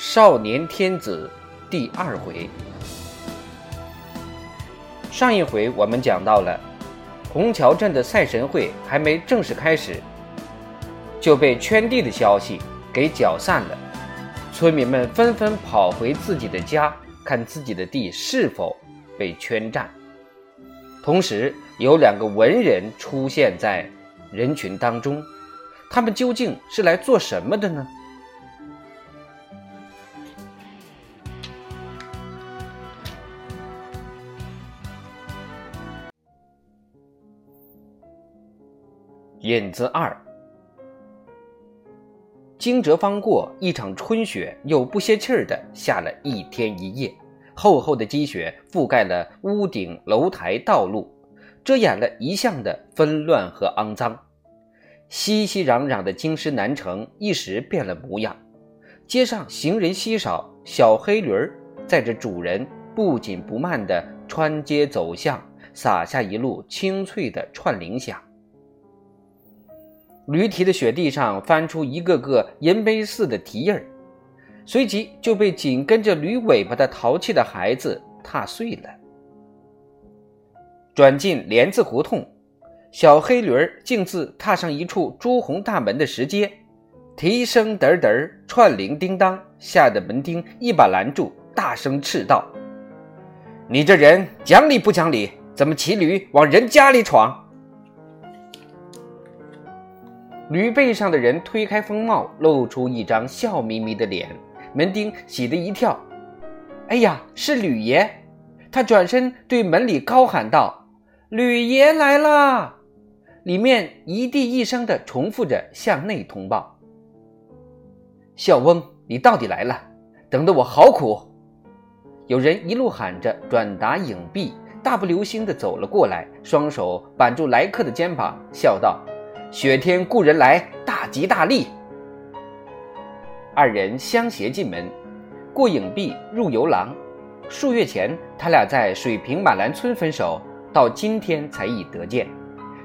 少年天子第二回。上一回我们讲到了虹桥镇的赛神会还没正式开始，就被圈地的消息给搅散了。村民们纷纷跑回自己的家，看自己的地是否被圈占。同时，有两个文人出现在人群当中，他们究竟是来做什么的呢？引子二：惊蛰方过，一场春雪又不歇气儿的下了一天一夜。厚厚的积雪覆盖了屋顶、楼台、道路，遮掩了一向的纷乱和肮脏。熙熙攘攘的京师南城一时变了模样。街上行人稀少，小黑驴儿载着主人不紧不慢地穿街走巷，洒下一路清脆的串铃响。驴蹄的雪地上翻出一个个银杯似的蹄印儿。随即就被紧跟着驴尾巴的淘气的孩子踏碎了。转进莲子胡同，小黑驴儿径自踏上一处朱红大门的石阶，蹄声嘚嘚，串铃叮当，吓得门丁一把拦住，大声斥道：“你这人讲理不讲理？怎么骑驴往人家里闯？”驴背上的人推开风帽，露出一张笑眯眯的脸。门丁喜得一跳，哎呀，是吕爷！他转身对门里高喊道：“吕爷来啦！”里面一地一声的重复着向内通报：“笑翁，你到底来了，等得我好苦。”有人一路喊着转达影壁，大步流星的走了过来，双手挽住来客的肩膀，笑道：“雪天故人来，大吉大利。”二人相携进门，过影壁入游廊。数月前，他俩在水平马兰村分手，到今天才已得见，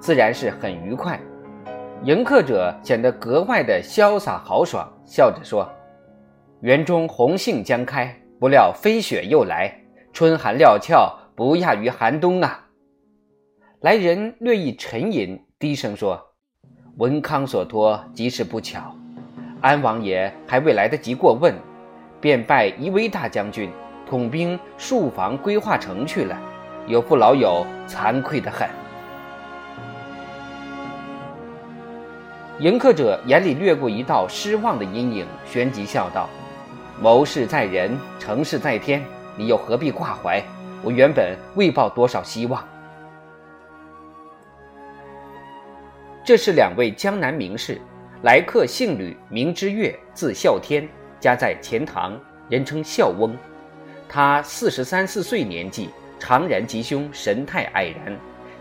自然是很愉快。迎客者显得格外的潇洒豪爽，笑着说：“园中红杏将开，不料飞雪又来，春寒料峭，不亚于寒冬啊。”来人略一沉吟，低声说：“文康所托，极是不巧。”安王爷还未来得及过问，便拜一威大将军，统兵戍防归化城去了。有负老友惭愧的很。迎客者眼里掠过一道失望的阴影，旋即笑道：“谋事在人，成事在天，你又何必挂怀？我原本未抱多少希望。”这是两位江南名士。来客姓吕，名之月，字啸天，家在钱塘，人称孝翁。他四十三四岁年纪，长然吉凶，神态蔼然，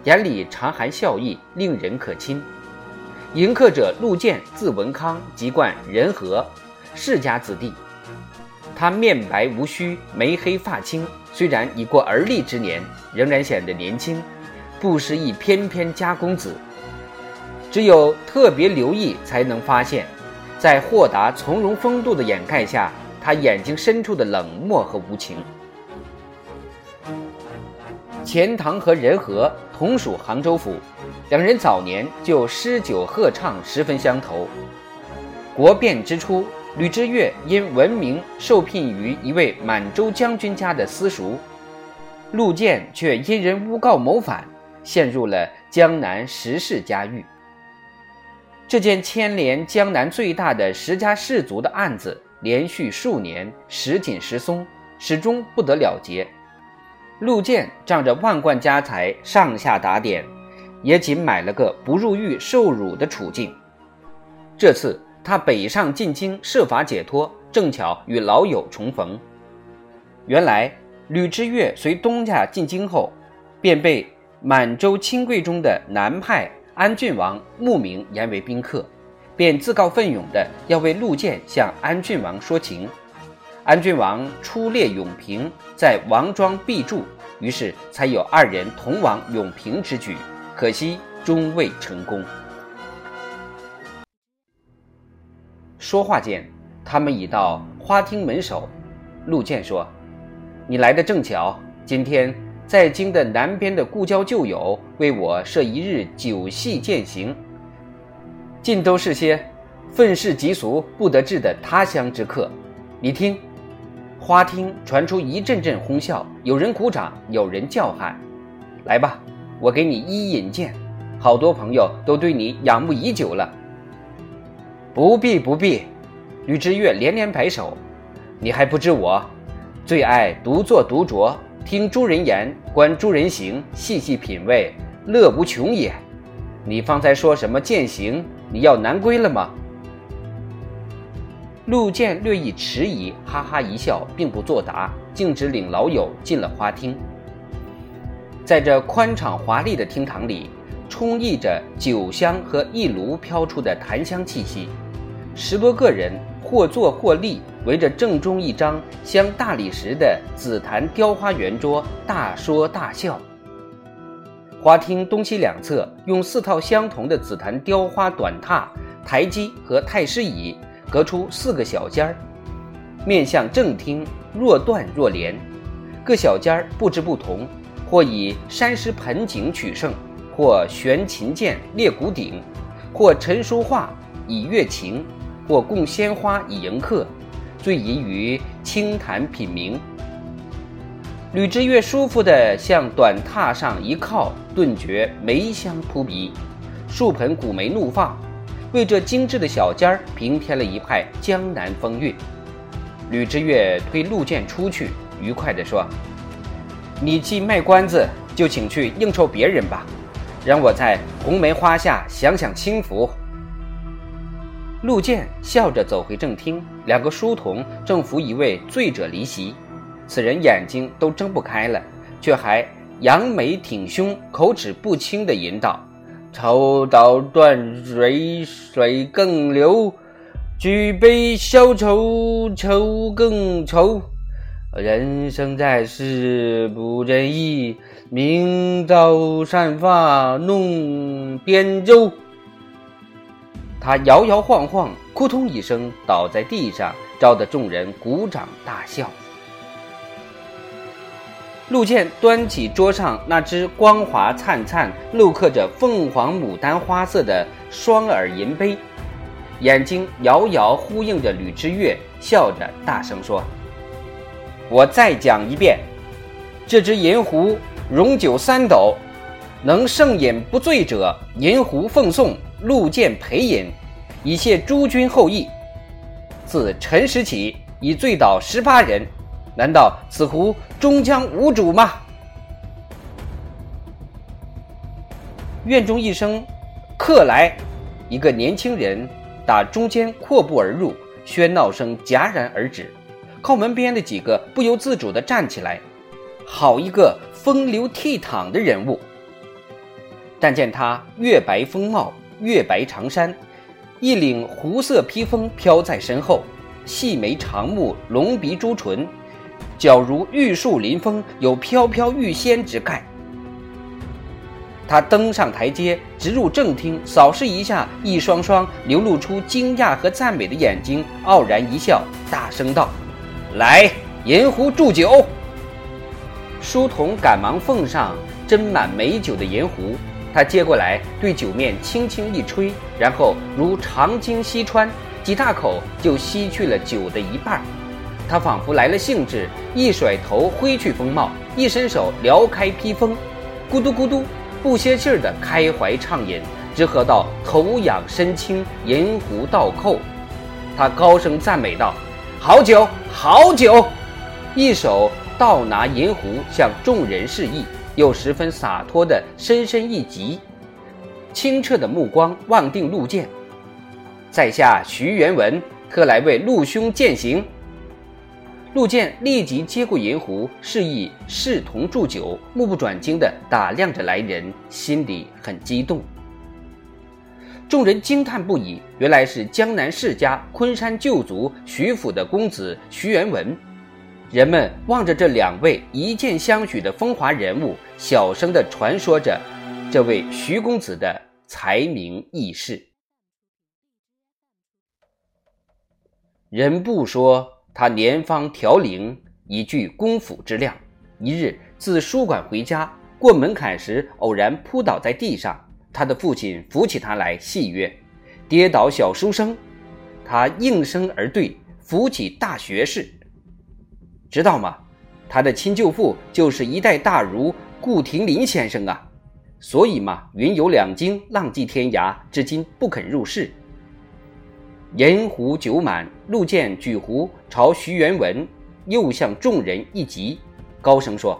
眼里常含笑意，令人可亲。迎客者陆建，字文康，籍贯仁和，世家子弟。他面白无须，眉黑发青，虽然已过而立之年，仍然显得年轻，不失一翩翩家公子。只有特别留意，才能发现，在豁达从容风度的掩盖下，他眼睛深处的冷漠和无情。钱塘和仁和同属杭州府，两人早年就诗酒贺唱十分相投。国变之初，吕之岳因闻名受聘于一位满洲将军家的私塾，陆建却因人诬告谋反，陷入了江南十世家狱。这件牵连江南最大的十家氏族的案子，连续数年时紧时松，始终不得了结。陆建仗着万贯家财，上下打点，也仅买了个不入狱受辱的处境。这次他北上进京，设法解脱，正巧与老友重逢。原来吕之岳随东家进京后，便被满洲亲贵中的南派。安郡王慕名言为宾客，便自告奋勇的要为陆建向安郡王说情。安郡王出猎永平，在王庄避住，于是才有二人同往永平之举。可惜终未成功。说话间，他们已到花厅门首。陆建说：“你来的正巧，今天在京的南边的故交旧友为我设一日酒戏饯行，尽都是些愤世嫉俗、不得志的他乡之客。你听。”花厅传出一阵阵哄笑，有人鼓掌，有人叫喊：“来吧，我给你一引荐，好多朋友都对你仰慕已久了。”不必不必，吕之月连连摆手：“你还不知我，最爱独坐独酌，听诸人言，观诸人行，细细品味，乐无穷也。你方才说什么践行？你要南归了吗？”陆建略一迟疑，哈哈一笑，并不作答，径直领老友进了花厅。在这宽敞华丽的厅堂里，充溢着酒香和一炉飘出的檀香气息。十多个人或坐或立，围着正中一张镶大理石的紫檀雕花圆桌，大说大笑。花厅东西两侧用四套相同的紫檀雕花短榻、台基和太师椅。隔出四个小间儿，面向正厅，若断若连。各小间儿布置不同，或以山石盆景取胜，或悬琴剑列鼓鼎，或陈书画以悦情，或供鲜花以迎客，最宜于清谈品茗。吕之月舒服地向短榻上一靠，顿觉梅香扑鼻，数盆古梅怒放。为这精致的小间儿平添了一派江南风韵。吕之月推陆建出去，愉快地说：“你既卖关子，就请去应酬别人吧，让我在红梅花下享享清福。”陆建笑着走回正厅，两个书童正扶一位醉者离席，此人眼睛都睁不开了，却还扬眉挺胸，口齿不清地吟道。抽刀断水，水更流；举杯消愁，愁更愁。人生在世不仁义，明朝散发弄扁舟。他摇摇晃晃，扑通一声倒在地上，招得众人鼓掌大笑。陆建端起桌上那只光滑灿灿、镂刻着凤凰、牡丹花色的双耳银杯，眼睛遥遥呼应着吕之月，笑着大声说：“我再讲一遍，这只银壶容酒三斗，能胜饮不醉者，银壶奉送陆建陪饮，以谢诸君厚意。自辰时起，已醉倒十八人。”难道此壶终将无主吗？院中一声“客来”，一个年轻人打中间阔步而入，喧闹声戛然而止。靠门边的几个不由自主地站起来，好一个风流倜傥的人物！但见他月白风帽，月白长衫，一领湖色披风飘在身后，细眉长目，龙鼻朱唇。脚如玉树临风，有飘飘欲仙之概。他登上台阶，直入正厅，扫视一下，一双双流露出惊讶和赞美的眼睛，傲然一笑，大声道：“来，银壶祝酒。”书童赶忙奉上斟满美酒的银壶，他接过来，对酒面轻轻一吹，然后如长鲸吸穿，几大口就吸去了酒的一半。他仿佛来了兴致，一甩头挥去风帽，一伸手撩开披风，咕嘟咕嘟，不歇气儿地开怀畅饮，直喝到头仰身轻，银壶倒扣。他高声赞美道：“好酒，好酒！”一手倒拿银壶向众人示意，又十分洒脱地深深一击，清澈的目光望定陆剑，在下徐元文，特来为陆兄饯行。陆建立即接过银壶，示意侍童祝酒，目不转睛地打量着来人，心里很激动。众人惊叹不已，原来是江南世家昆山旧族徐府的公子徐元文。人们望着这两位一见相许的风华人物，小声地传说着这位徐公子的才名轶事。人不说。他年方调龄，已具公府之量。一日自书馆回家，过门槛时偶然扑倒在地上，他的父亲扶起他来，戏曰：“跌倒小书生。”他应声而对，扶起大学士。知道吗？他的亲舅父就是一代大儒顾廷林先生啊。所以嘛，云游两京，浪迹天涯，至今不肯入世。银壶酒满，陆建举壶朝徐元文，又向众人一击。高声说：“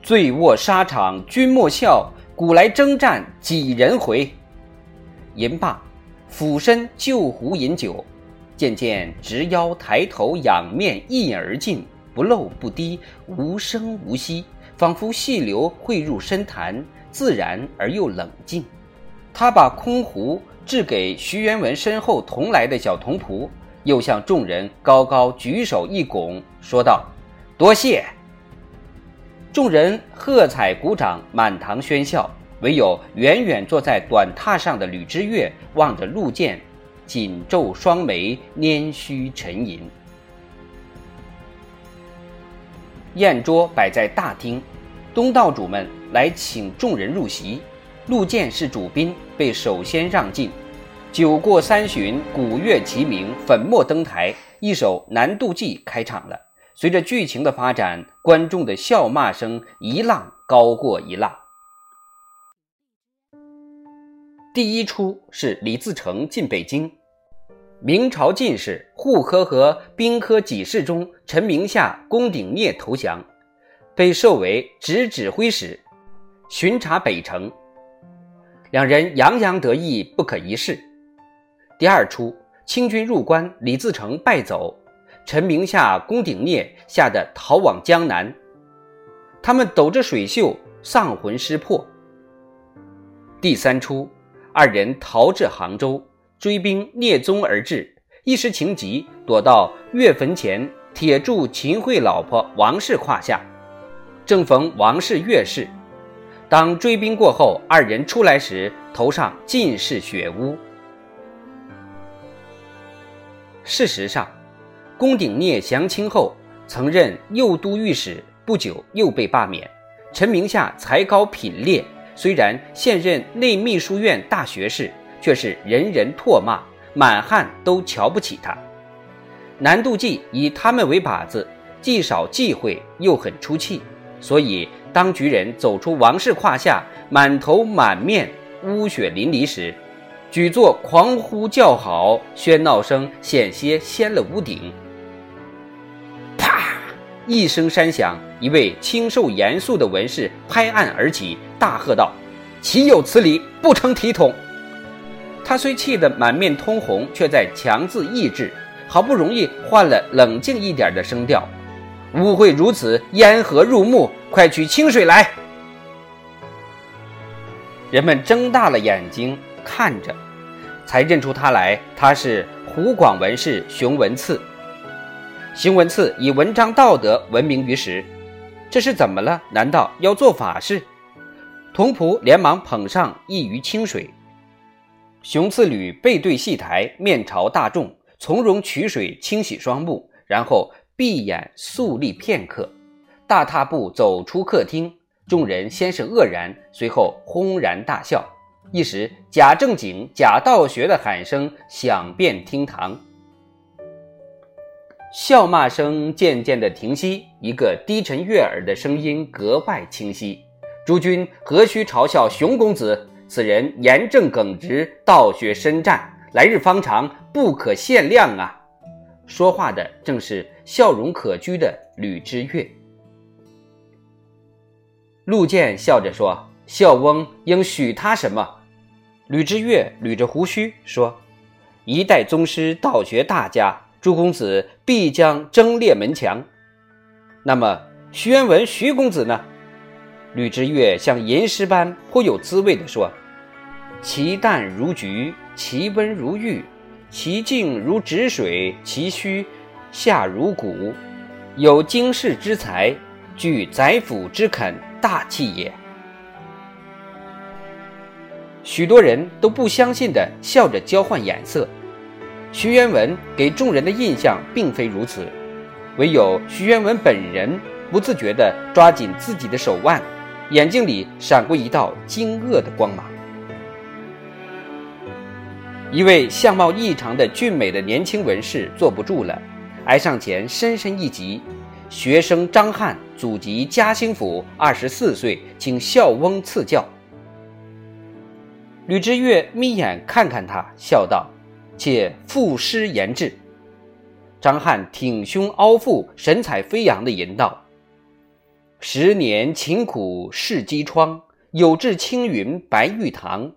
醉卧沙场君莫笑，古来征战几人回？”言罢，俯身就壶饮酒，渐渐直腰抬头仰面一饮而尽，不漏不滴，无声无息，仿佛细流汇入深潭，自然而又冷静。他把空壶掷给徐元文身后同来的小童仆，又向众人高高举手一拱，说道：“多谢。”众人喝彩鼓掌，满堂喧笑。唯有远远坐在短榻上的吕之岳望着陆建，紧皱双眉，拈须沉吟。宴桌摆在大厅，东道主们来请众人入席。陆建是主宾，被首先让进。酒过三巡，鼓乐齐鸣，粉墨登台，一首《南渡记》开场了。随着剧情的发展，观众的笑骂声一浪高过一浪。第一出是李自成进北京，明朝进士护科和兵科给事中陈明夏、龚鼎聂投降，被授为直指挥使，巡查北城。两人洋洋得意，不可一世。第二出清军入关，李自成败走。陈明夏、龚鼎聂吓得逃往江南，他们抖着水袖，丧魂失魄。第三出，二人逃至杭州，追兵聂踪而至，一时情急，躲到岳坟前，铁柱秦桧老婆王氏胯下。正逢王氏月事，当追兵过后，二人出来时，头上尽是血污。事实上。龚鼎聂降清后，曾任右都御史，不久又被罢免。陈明夏才高品劣，虽然现任内秘书院大学士，却是人人唾骂，满汉都瞧不起他。南渡记以他们为靶子，既少忌讳，又很出气，所以当局人走出王氏胯下，满头满面污血淋漓时，举座狂呼叫好，喧闹声险些掀了屋顶。啪一声山响，一位清瘦严肃的文士拍案而起，大喝道：“岂有此理！不成体统！”他虽气得满面通红，却在强自抑制，好不容易换了冷静一点的声调：“误会如此，烟何入目？快取清水来！”人们睁大了眼睛看着，才认出他来，他是湖广文士熊文次。熊文次以文章道德闻名于时，这是怎么了？难道要做法事？童仆连忙捧上一盂清水。熊次履背对戏台，面朝大众，从容取水清洗双目，然后闭眼肃立片刻，大踏步走出客厅。众人先是愕然，随后轰然大笑，一时假正经、假道学的喊声响遍厅堂。笑骂声渐渐的停息，一个低沉悦耳的声音格外清晰：“诸君何须嘲笑熊公子？此人严正耿直，道学深湛，来日方长，不可限量啊！”说话的正是笑容可掬的吕之岳。陆建笑着说：“孝翁应许他什么？”吕之岳捋着胡须说：“一代宗师，道学大家。”朱公子必将争列门墙。那么徐元文徐公子呢？吕之岳像吟诗般颇有滋味地说：“其淡如菊，其温如玉，其静如止水，其虚下如谷，有经世之才，具宰辅之肯，大器也。”许多人都不相信的笑着交换眼色。徐元文给众人的印象并非如此，唯有徐元文本人不自觉地抓紧自己的手腕，眼睛里闪过一道惊愕的光芒。一位相貌异常的俊美的年轻文士坐不住了，挨上前深深一击。学生张翰祖籍嘉兴府，二十四岁，请孝翁赐教。吕知岳眯眼看看他，笑道：“且赋诗言志。”张翰挺胸凹腹，神采飞扬地吟道：“十年勤苦试机窗，有志青云白玉堂。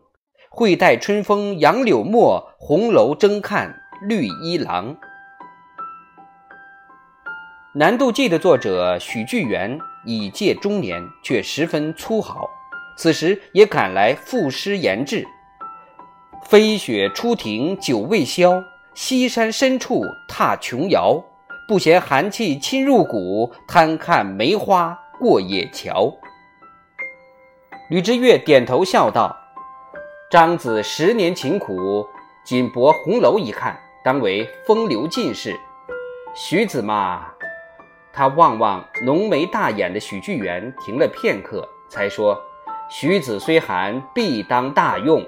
会待春风杨柳陌，红楼争看绿衣郎。”《南渡记》的作者许巨源已届中年，却十分粗豪。此时也赶来赋诗言志：“飞雪初停酒未消，西山深处踏琼瑶。不嫌寒气侵入骨，贪看梅花过野桥。”吕之岳点头笑道：“张子十年勤苦，仅博红楼一看，当为风流进士。徐子嘛。”他望望浓眉大眼的许巨源，停了片刻，才说：“徐子虽寒，必当大用。”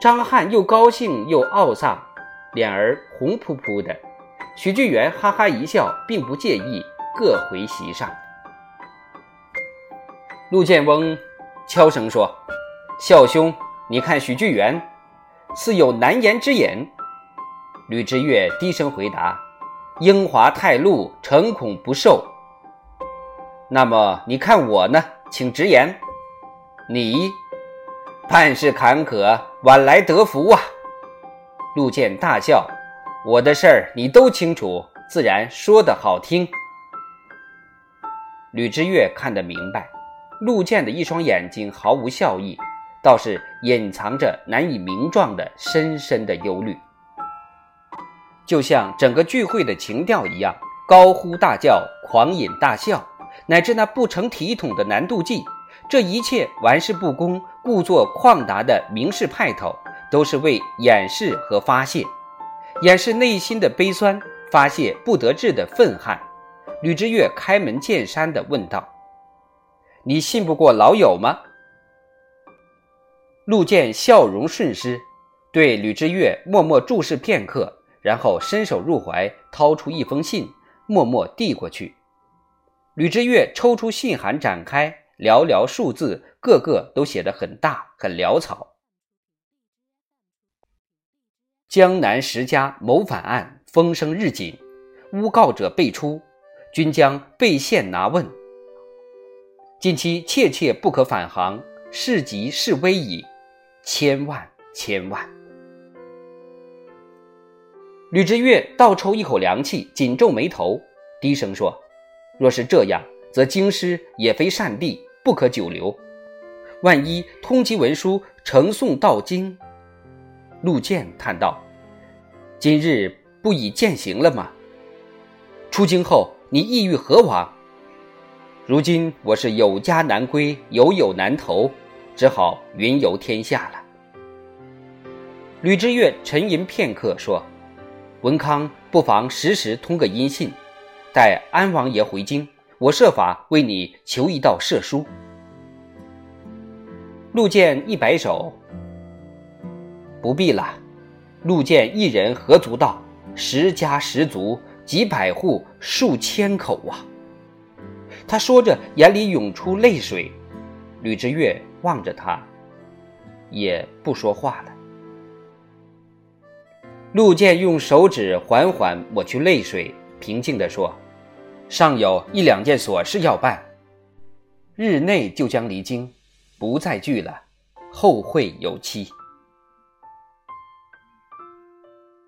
张翰又高兴又懊丧，脸儿红扑扑的。许巨源哈哈一笑，并不介意，各回席上。陆建翁悄声说：“孝兄，你看许巨源，似有难言之隐。”吕之岳低声回答。英华太露，诚恐不受。那么你看我呢？请直言。你办事坎坷，晚来得福啊！陆建大笑。我的事儿你都清楚，自然说得好听。吕之岳看得明白，陆建的一双眼睛毫无笑意，倒是隐藏着难以名状的深深的忧虑。就像整个聚会的情调一样，高呼大叫，狂饮大笑，乃至那不成体统的难度计，这一切玩世不恭、故作旷达的名士派头，都是为掩饰和发泄，掩饰内心的悲酸，发泄不得志的愤恨。吕之岳开门见山地问道：“你信不过老友吗？”陆建笑容顺施，对吕之岳默默注视片刻。然后伸手入怀，掏出一封信，默默递过去。吕之岳抽出信函，展开，寥寥数字，个个都写得很大，很潦草。江南十家谋反案风声日紧，诬告者辈出，均将被县拿问。近期切切不可返航，事急事危矣，千万千万。吕之岳倒抽一口凉气，紧皱眉头，低声说：“若是这样，则京师也非善地，不可久留。万一通缉文书呈送到京，陆建叹道：‘今日不已践行了吗？出京后你意欲何往？如今我是有家难归，有友难投，只好云游天下了。’”吕之岳沉吟片刻，说。文康不妨时时通个音信，待安王爷回京，我设法为你求一道赦书。陆建一摆手，不必了。陆建一人何足道？十家十族，几百户，数千口啊！他说着，眼里涌出泪水。吕之岳望着他，也不说话了。陆建用手指缓缓抹去泪水，平静地说：“尚有一两件琐事要办，日内就将离京，不再聚了，后会有期。”